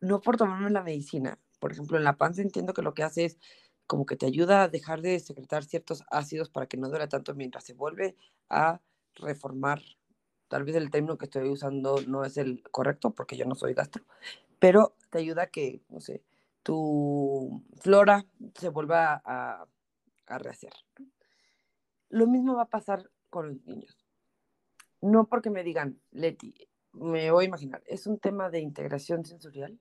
no por tomarme la medicina, por ejemplo, en la panza entiendo que lo que hace es como que te ayuda a dejar de secretar ciertos ácidos para que no duela tanto mientras se vuelve a reformar. Tal vez el término que estoy usando no es el correcto porque yo no soy gastro, pero te ayuda a que, no sé, tu flora se vuelva a, rehacer. Lo mismo va a pasar con los niños. No porque me digan, Leti, me voy a imaginar, es un tema de integración sensorial,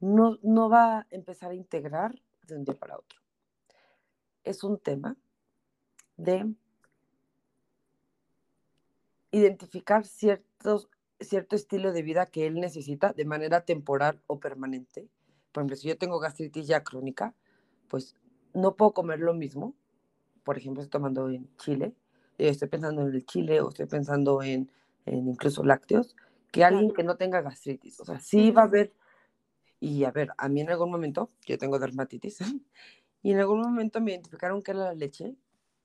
no, no va a empezar a integrar de un día para otro. Es un tema de identificar ciertos, cierto estilo de vida que él necesita de manera temporal o permanente. Por ejemplo, si yo tengo gastritis ya crónica, pues no puedo comer lo mismo. Por ejemplo, estoy tomando en chile, eh, estoy pensando en el chile o estoy pensando en, en incluso lácteos, que alguien que no tenga gastritis. O sea, sí va a haber, y a ver, a mí en algún momento, yo tengo dermatitis, <laughs> y en algún momento me identificaron que era la leche,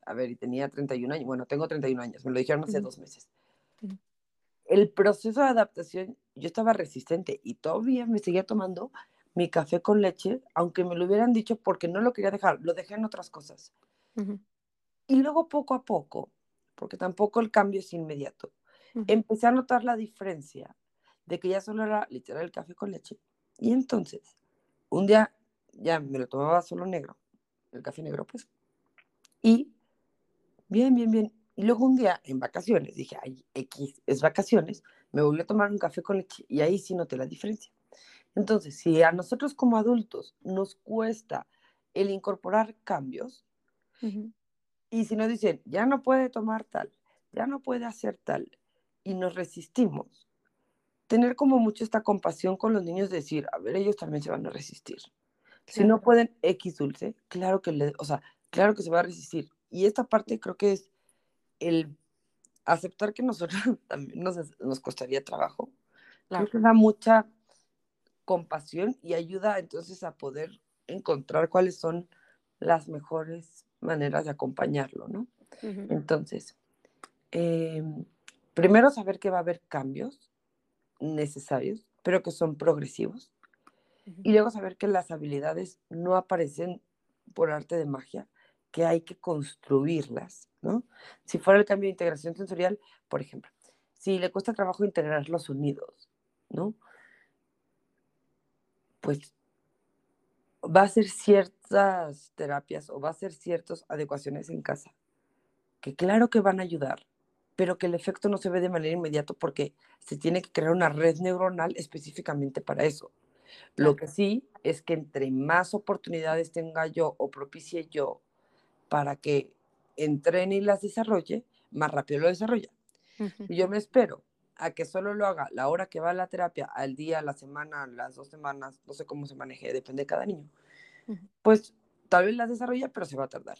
a ver, y tenía 31 años, bueno, tengo 31 años, me lo dijeron hace Ujú, dos meses. El proceso de adaptación, yo estaba resistente y todavía me seguía tomando mi café con leche, aunque me lo hubieran dicho porque no lo quería dejar, lo dejé en otras cosas. Y luego poco a poco, porque tampoco el cambio es inmediato, empecé a notar la diferencia de que ya solo era literal el café con leche. Y entonces, un día ya me lo tomaba solo negro, el café negro, pues. Y bien, bien, bien. Y luego un día en vacaciones, dije, ay, X, es vacaciones, me volví a tomar un café con leche y ahí sí noté la diferencia. Entonces, si a nosotros como adultos nos cuesta el incorporar cambios, ujú, y si nos dicen, ya no puede tomar tal, ya no puede hacer tal, y nos resistimos, tener como mucho esta compasión con los niños, de decir, a ver, ellos también se van a resistir. Si no claro. pueden X dulce, claro que le, o sea, claro que se va a resistir. Y esta parte creo que es el aceptar que nosotros <laughs> también nos, nos costaría trabajo. Creo Claro. que da mucha compasión y ayuda entonces a poder encontrar cuáles son las mejores maneras de acompañarlo, ¿no? Ujú, Entonces, eh, primero saber que va a haber cambios necesarios, pero que son progresivos. ujú, Y luego saber que las habilidades no aparecen por arte de magia, que hay que construirlas, ¿no? Si fuera el cambio de integración sensorial, por ejemplo, si le cuesta trabajo integrar los sonidos, ¿no? Pues va a hacer ciertas terapias o va a hacer ciertas adecuaciones en casa, que claro que van a ayudar, pero que el efecto no se ve de manera inmediata porque se tiene que crear una red neuronal específicamente para eso. Lo que sí es que entre más oportunidades tenga yo o propicie yo para que entrene y las desarrolle, más rápido lo desarrolla. Si yo me espero a que solo lo haga la hora que va a la terapia, al día, la semana, las dos semanas, no sé cómo se maneje, depende de cada niño, pues tal vez las desarrolla, pero se va a tardar.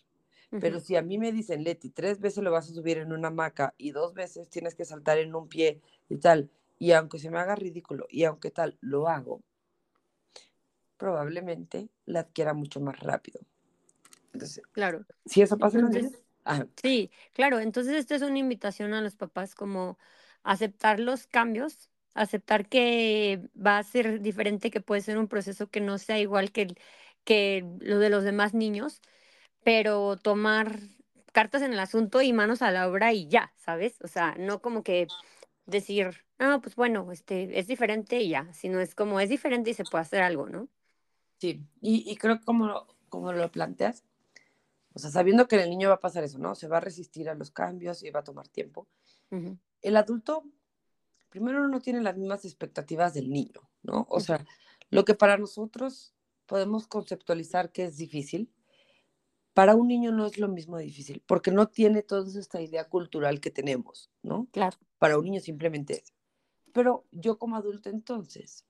Pero si a mí me dicen, Leti, tres veces lo vas a subir en una hamaca y dos veces tienes que saltar en un pie y tal, y aunque se me haga ridículo y aunque tal, lo hago, probablemente la adquiera mucho más rápido. Entonces, Claro. si eso pasa Entonces, ajá, sí, claro. Entonces, esto es una invitación a los papás como aceptar los cambios, aceptar que va a ser diferente, que puede ser un proceso que no sea igual que, que lo de los demás niños, pero tomar cartas en el asunto y manos a la obra y ya, ¿sabes? O sea, no como que decir, no, pues bueno, este, es diferente y ya, sino es como es diferente y se puede hacer algo, ¿no? sí. Y, y creo que como, como lo planteas, o sea, sabiendo que el niño va a pasar eso, ¿no? Se va a resistir a los cambios y va a tomar tiempo. Ujú, El adulto, primero, no tiene las mismas expectativas del niño, ¿no? O sea, lo que para nosotros podemos conceptualizar que es difícil, para un niño no es lo mismo de difícil, porque no tiene toda esta idea cultural que tenemos, ¿no? Claro. Para un niño simplemente es. Pero yo como adulto entonces,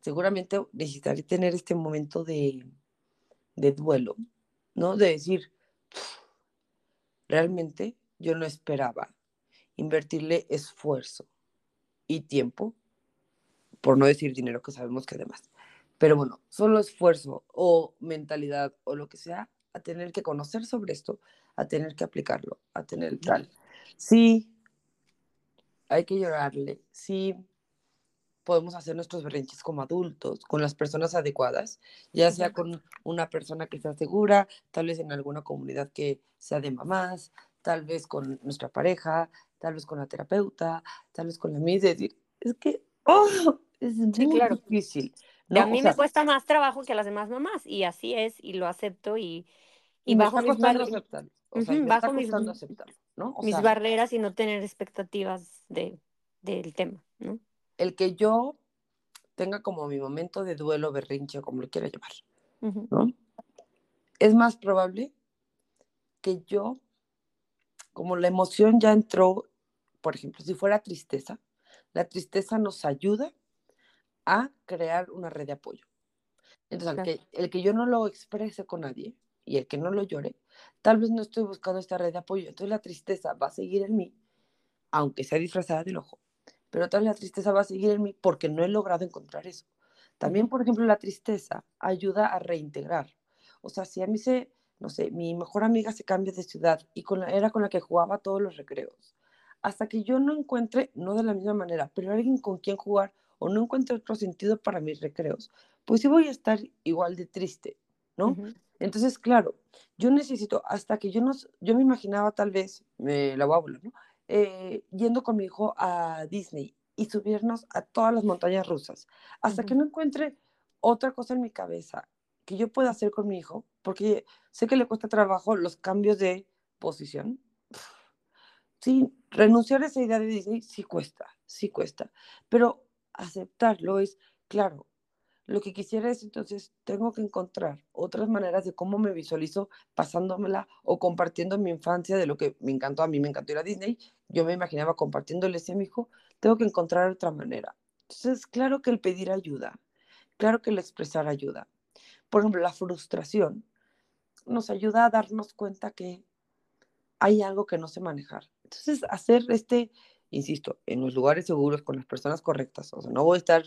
seguramente necesitaré tener este momento de, de duelo, ¿no? De decir, realmente yo no esperaba invertirle esfuerzo y tiempo, por no decir dinero que sabemos que además. Pero bueno, solo esfuerzo o mentalidad o lo que sea, a tener que conocer sobre esto, a tener que aplicarlo, a tener tal. Sí, hay que llorarle, sí, podemos hacer nuestros berrinches como adultos, con las personas adecuadas, ya sea con una persona que sea segura, tal vez en alguna comunidad que sea de mamás, tal vez con nuestra pareja, tal vez con la terapeuta, tal vez con la misma. Es decir, es que, oh, <laughs> es muy difícil. ¿no? a mí me cuesta más trabajo que a las demás mamás, y así es, y lo acepto, y, y, bajo mis barreras. bajo mis, ¿no? mis barreras y no tener expectativas de, del tema, ¿no? el que yo tenga como mi momento de duelo, berrinche, como lo quiera llamar, ¿no? Es más probable que yo, como la emoción ya entró, por ejemplo, si fuera tristeza, la tristeza nos ayuda a crear una red de apoyo. Entonces, el, que, el que yo no lo exprese con nadie y el que no lo llore, tal vez no estoy buscando esta red de apoyo. Entonces la tristeza va a seguir en mí, aunque sea disfrazada del ojo, pero tal la tristeza va a seguir en mí porque no he logrado encontrar eso. También, por ejemplo, la tristeza ayuda a reintegrar. O sea, si a mí se, no sé, mi mejor amiga se cambia de ciudad y con la, era con la que jugaba todos los recreos, hasta que yo no encuentre, no de la misma manera, pero alguien con quien jugar o no encuentre otro sentido para mis recreos, pues sí voy a estar igual de triste, ¿no? Entonces, claro, yo necesito, hasta que yo no, yo me imaginaba tal vez, me la voy a volar, ¿no? Eh, yendo con mi hijo a Disney y subirnos a todas las montañas rusas, hasta que no encuentre otra cosa en mi cabeza que yo pueda hacer con mi hijo, porque sé que le cuesta trabajo los cambios de posición. Sí, renunciar a esa idea de Disney sí cuesta, sí cuesta, pero aceptarlo es, claro, lo que quisiera es entonces, tengo que encontrar otras maneras de cómo me visualizo pasándomela o compartiendo mi infancia de lo que me encantó. A mí me encantó ir a Disney. Yo me imaginaba compartiéndole a mi hijo. Tengo que encontrar otra manera. Entonces, claro que el pedir ayuda, claro que el expresar ayuda. Por ejemplo, la frustración nos ayuda a darnos cuenta que hay algo que no sé manejar. Entonces, hacer este, insisto, en los lugares seguros, con las personas correctas. O sea, no voy a estar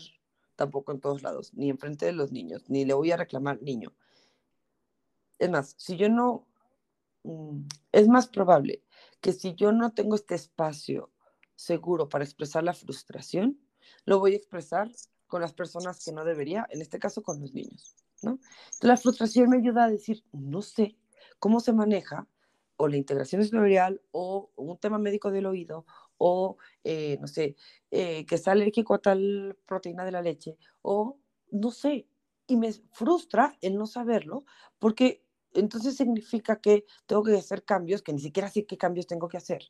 tampoco en todos lados, ni enfrente de los niños, ni le voy a reclamar niño. Es más, si yo no, mm, es más probable que si yo no tengo este espacio seguro para expresar la frustración, lo voy a expresar con las personas que no debería, en este caso con los niños, ¿no? la frustración me ayuda a decir, no sé cómo se maneja o la integración sensorial o un tema médico del oído o, eh, no sé, eh, que está alérgico a tal proteína de la leche, o no sé, y me frustra el no saberlo, porque entonces significa que tengo que hacer cambios que ni siquiera sé qué cambios tengo que hacer.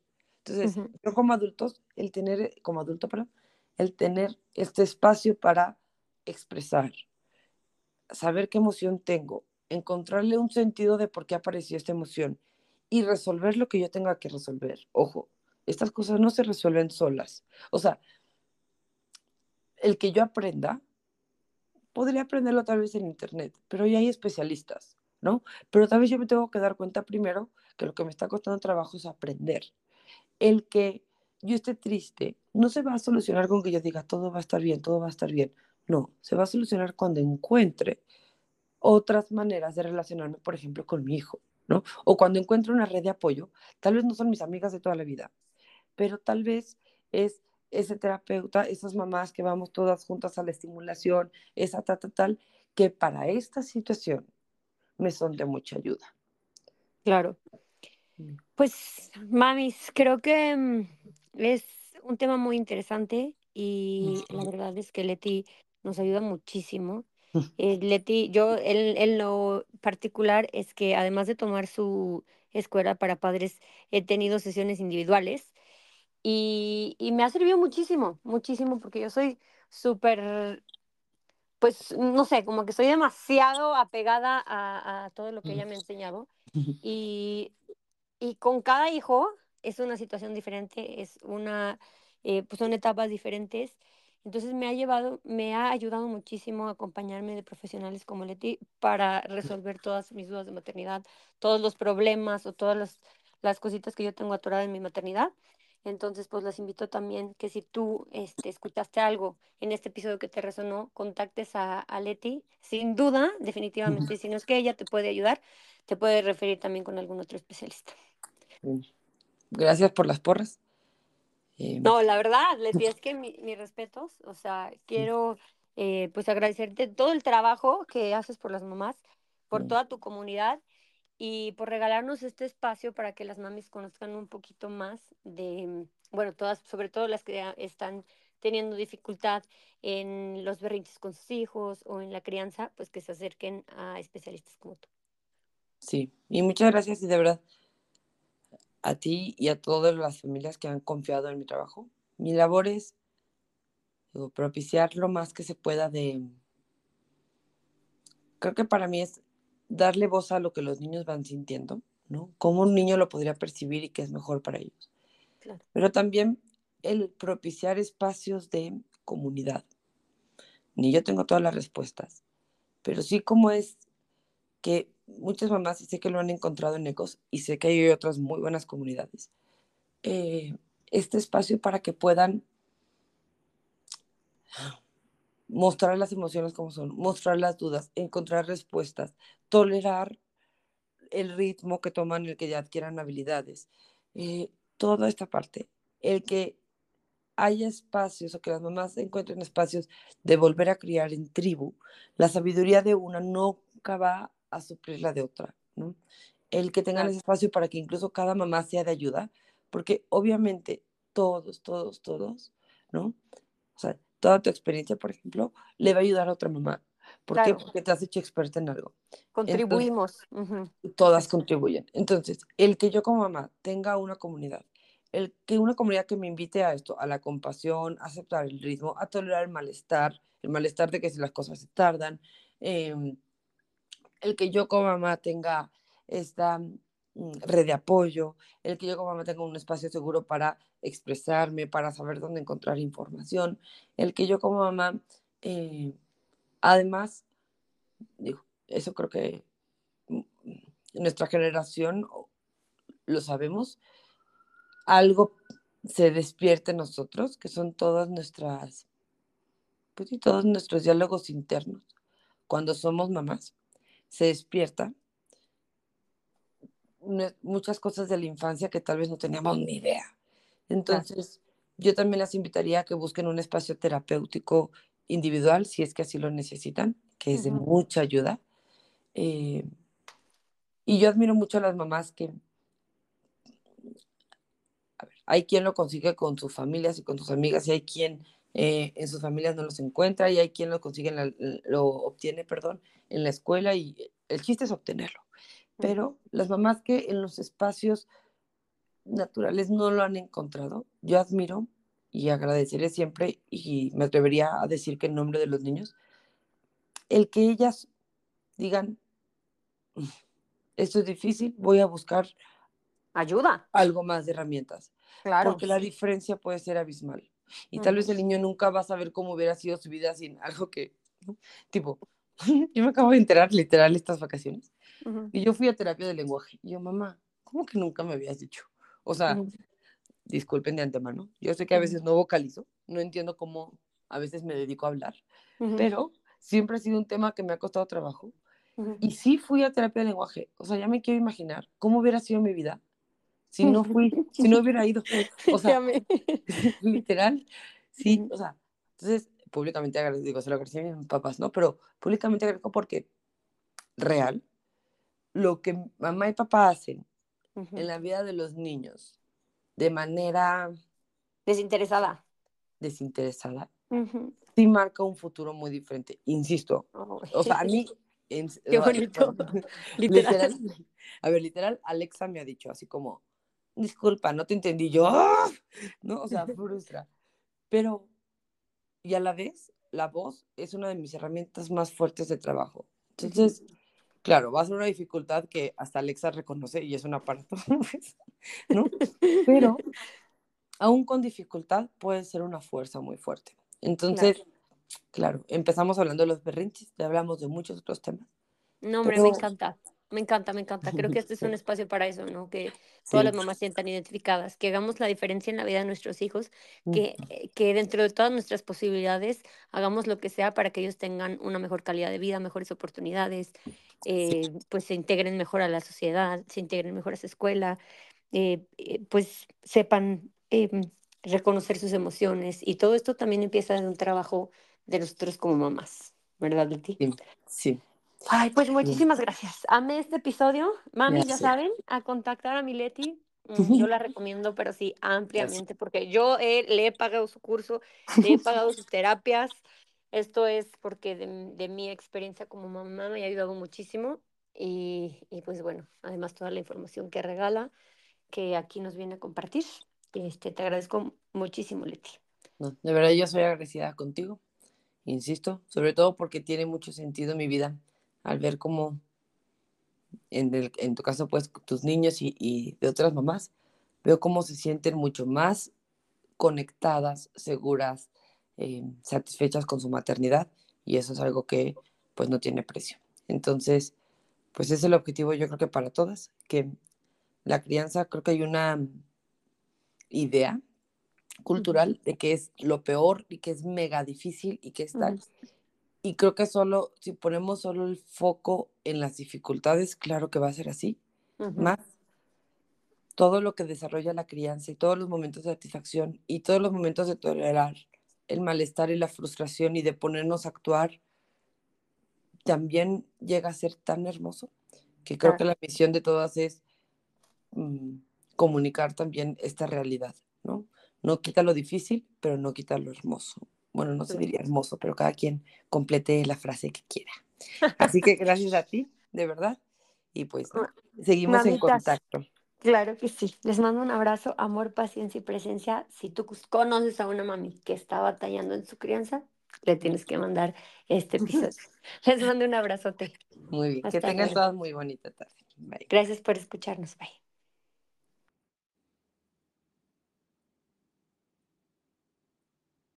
Entonces, yo como adultos, el tener, como adulto, perdón, el tener este espacio para expresar, saber qué emoción tengo, encontrarle un sentido de por qué apareció esta emoción y resolver lo que yo tenga que resolver. Ojo, estas cosas no se resuelven solas. O sea, el que yo aprenda, podría aprenderlo tal vez en internet, pero ya hay especialistas, ¿no? Pero tal vez yo me tengo que dar cuenta primero que lo que me está costando trabajo es aprender. El que yo esté triste no se va a solucionar con que yo diga todo va a estar bien, todo va a estar bien. No, se va a solucionar cuando encuentre otras maneras de relacionarme, por ejemplo, con mi hijo, ¿no? O cuando encuentre una red de apoyo, tal vez no son mis amigas de toda la vida, pero tal vez es ese terapeuta, esas mamás que vamos todas juntas a la estimulación, esa tal, tal, tal, que para esta situación me son de mucha ayuda. Claro. Mm. Pues, mamis, creo que mm, es un tema muy interesante y la verdad es que Leti nos ayuda muchísimo. Eh, Leti, yo en, en, lo particular es que además de tomar su escuela para padres, he tenido sesiones individuales y, y me ha servido muchísimo, muchísimo, porque yo soy súper, pues, no sé, como que soy demasiado apegada a, a todo lo que ella me ha enseñado. Y, y con cada hijo es una situación diferente, es una, eh, pues son etapas diferentes. Entonces me ha llevado, me ha ayudado muchísimo a acompañarme de profesionales como Leti para resolver todas mis dudas de maternidad, todos los problemas o todas las, las cositas que yo tengo atoradas en mi maternidad. Entonces, pues las invito también que si tú este, escuchaste algo en este episodio que te resonó, contactes a, a Leti. Sin duda, definitivamente, si no es que ella te puede ayudar, te puede referir también con algún otro especialista. Gracias por las porras. Eh, no, la verdad, Leti, es que mis mi respetos, o sea, quiero eh, pues agradecerte todo el trabajo que haces por las mamás, por toda tu comunidad y por regalarnos este espacio para que las mamis conozcan un poquito más de, mm, bueno, todas, sobre todo las que están teniendo dificultad en los berrinches con sus hijos o en la crianza, pues que se acerquen a especialistas como tú. Sí, y muchas gracias y de verdad a ti y a todas las familias que han confiado en mi trabajo. Mi labor es propiciar lo más que se pueda de... Creo que para mí es darle voz a lo que los niños van sintiendo, ¿no? Cómo un niño lo podría percibir y qué es mejor para ellos. Pero también el propiciar espacios de comunidad. Ni yo tengo todas las respuestas, pero sí como es que muchas mamás, y sé que lo han encontrado en ECOS, y sé que hay otras muy buenas comunidades, eh, este espacio para que puedan mostrar las emociones como son, mostrar las dudas, encontrar respuestas, tolerar el ritmo que toman, el que ya adquieran habilidades, eh, toda esta parte, el que haya espacios o que las mamás encuentren espacios de volver a criar en tribu, la sabiduría de una nunca va a suplir la de otra, ¿no? El que tengan ese espacio para que incluso cada mamá sea de ayuda, porque obviamente todos, todos, todos, ¿no? O sea, toda tu experiencia, por ejemplo, le va a ayudar a otra mamá. ¿Por qué? Porque te has hecho experta en algo. Contribuimos. Todas contribuyen. Entonces, el que yo como mamá tenga una comunidad, el que una comunidad que me invite a esto, a la compasión, a aceptar el ritmo, a tolerar el malestar, el malestar de que si las cosas se tardan, em, el que yo como mamá tenga esta mm, red de apoyo, el que yo como mamá tenga un espacio seguro para expresarme, para saber dónde encontrar información, el que yo como mamá, eh, además, digo, eso creo que mm, nuestra generación lo sabemos, algo se despierte en nosotros, que son todas nuestras, pues y todos nuestros diálogos internos. Cuando somos mamás se despierta muchas cosas de la infancia que tal vez no teníamos ni idea. Entonces, yo también las invitaría a que busquen un espacio terapéutico individual, si es que así lo necesitan, que es de mucha ayuda. Eh, y yo admiro mucho a las mamás que... hay quien lo consigue con sus familias y con sus amigas, y hay quien eh, en sus familias no los encuentra, y hay quien lo consigue, lo obtiene, perdón, en la escuela y el chiste es obtenerlo. Pero las mamás que en los espacios naturales no lo han encontrado, yo admiro y agradeceré siempre y me atrevería a decir que en nombre de los niños, el que ellas digan, esto es difícil, voy a buscar ayuda, algo más de herramientas. Claro. Porque la diferencia puede ser abismal. Y tal vez el niño nunca va a saber cómo hubiera sido su vida sin algo que, tipo, <laughs> yo me acabo de enterar literal estas vacaciones. Y yo fui a terapia de lenguaje. Y yo, mamá, ¿cómo que nunca me habías dicho? O sea, disculpen de antemano. Yo sé que a veces no vocalizo, no entiendo cómo a veces me dedico a hablar, pero siempre ha sido un tema que me ha costado trabajo. Y sí fui a terapia de lenguaje. O sea, ya me quiero imaginar cómo hubiera sido mi vida si no fui, <laughs> si no hubiera ido. O sea, <laughs> literal, sí, o sea, entonces públicamente agradezco, digo, se lo agradecí a mis papás, ¿no? Pero públicamente agradezco porque real, lo que mamá y papá hacen en la vida de los niños de manera desinteresada, desinteresada, sí marca un futuro muy diferente. Insisto, o sea, a mí... <laughs> Qué bonito. literal. A ver, literal, Alexa me ha dicho así como, disculpa, no te entendí yo, ¡ah! ¿no? O sea, <laughs> frustra. Pero y a la vez la voz es una de mis herramientas más fuertes de trabajo. Entonces, claro, va a ser una dificultad que hasta Alexa reconoce y es un aparato, <laughs> pues, ¿no? Pero aún con dificultad puede ser una fuerza muy fuerte. Entonces, claro, empezamos hablando de los berrinches, ya hablamos de muchos otros temas. No, hombre, me encanta. Me encanta, me encanta. Creo que este es un <laughs> espacio para eso, ¿no? Que todas las mamás sientan identificadas, que hagamos la diferencia en la vida de nuestros hijos, que, eh, que dentro de todas nuestras posibilidades hagamos lo que sea para que ellos tengan una mejor calidad de vida, mejores oportunidades, eh, pues se integren mejor a la sociedad, se integren mejor a esa escuela, eh, pues sepan em, reconocer sus emociones. Y todo esto también empieza en un trabajo de nosotros como mamás, ¿verdad, Leti? Sí, sí. Ay, pues muchísimas gracias. Amé este episodio. Mami, ya saben, a contactar a Mileti. Mm, yo <laughs> la recomiendo, pero sí, ampliamente, porque yo le he pagado su curso, le he pagado sus terapias. Esto es porque de, mi experiencia como mamá me ha ayudado muchísimo. Y, y, pues bueno, además toda la información que regala, que aquí nos viene a compartir. Este, te agradezco muchísimo, Leti. de verdad, yo soy agradecida contigo, insisto, sobre todo porque tiene mucho sentido en mi vida al ver cómo, en, el, en tu caso, pues tus niños y, de otras mamás, veo cómo se sienten mucho más conectadas, seguras, eh, satisfechas con su maternidad y eso es algo que pues no tiene precio. Entonces, pues es el objetivo yo creo que para todas, que la crianza, creo que hay una idea cultural de que es lo peor y que es mega difícil y que es tal. Y creo que solo, si ponemos solo el foco en las dificultades, claro que va a ser así. Más todo lo que desarrolla la crianza y todos los momentos de satisfacción y todos los momentos de tolerar el malestar y la frustración y de ponernos a actuar, también llega a ser tan hermoso que creo que la misión de todas es mm, comunicar también esta realidad, ¿no? No quita lo difícil, pero no quita lo hermoso bueno, no se diría hermoso, pero cada quien complete la frase que quiera. Así que gracias a ti, de verdad. Y pues seguimos en contacto. Claro que sí. Les mando un abrazo, amor, paciencia y presencia. Si tú conoces a una mami que está batallando en su crianza, le tienes que mandar este episodio. <laughs> Les mando un abrazote. Muy bien. que tengan todas muy bonita tarde. Gracias por escucharnos. Bye.